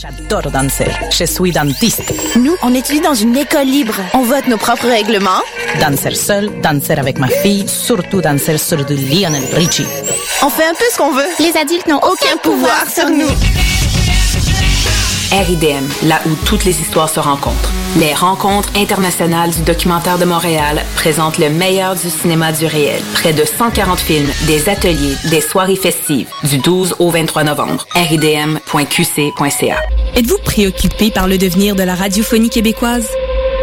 J'adore danser. Je suis dentiste. Nous, on étudie dans une école libre. On vote nos propres règlements. Danser seul, danser avec ma fille, surtout danser sur du Lionel Richie. On fait un peu ce qu'on veut. Les adultes n'ont aucun pouvoir sur nous. RIDM, là où toutes les histoires se rencontrent. Les rencontres internationales du documentaire de Montréal présentent le meilleur du cinéma du réel. Près de 140 films, des ateliers, des soirées festives, du 12 au 23 novembre. ridm.qc.ca. Êtes-vous préoccupé par le devenir de la radiophonie québécoise?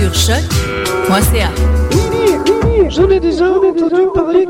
Sur choc.ca. Oui, oui, déjà entendu parler.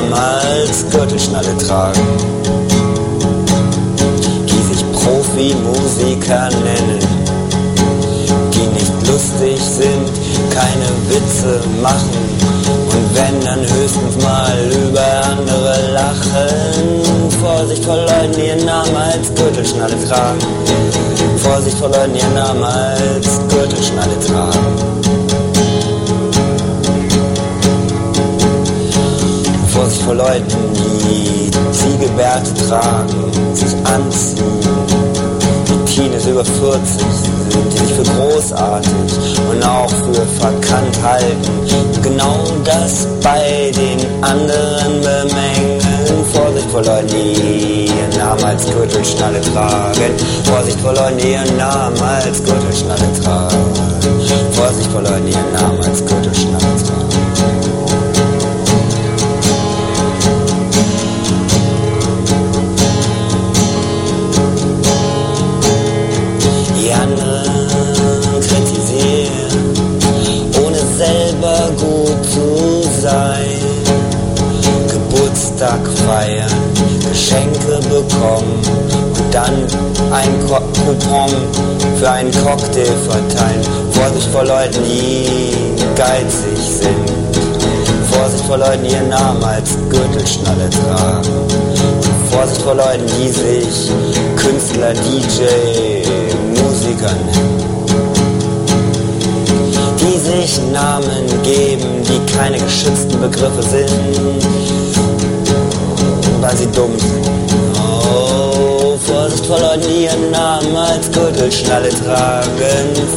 Leuten, die ihren Namen als Gürtelschnalle tragen. Die sich Profimusiker nennen die nicht lustig sind, keine Witze machen und wenn dann höchstens mal über andere lachen. Vorsicht vor Leuten, die ihren Namen als Gürtelschnalle tragen. Vorsicht vor Leuten, die ihren Namen als Gürtelschnalle tragen. Vorsicht vor Leuten, die Ziegelbärte tragen, sich anziehen. Die Teenies über 40 sind, die sich für großartig und auch für verkannt halten. Genau das bei den anderen bemängeln. Vorsicht vor Leuten, die ihren Namen als Gürtelschnalle tragen. Vorsicht vor Leuten, die ihren Namen als Gürtelschnalle tragen. Vorsicht vor Leuten, die ihren Namen als Geburtstag feiern, Geschenke bekommen und dann ein Ko Coupon für einen Cocktail verteilen. Vorsicht vor Leuten, die geizig sind. Vorsicht vor Leuten, die ihren Namen als Gürtelschnalle tragen. Vorsicht vor Leuten, die sich Künstler, DJ, Musiker nennen. Die sich Namen geben, die keine geschützten Begriffe sind, weil sie dumm sind. Oh, Vorsicht vor Leuten, die ihren Namen als Gürtelschnalle tragen.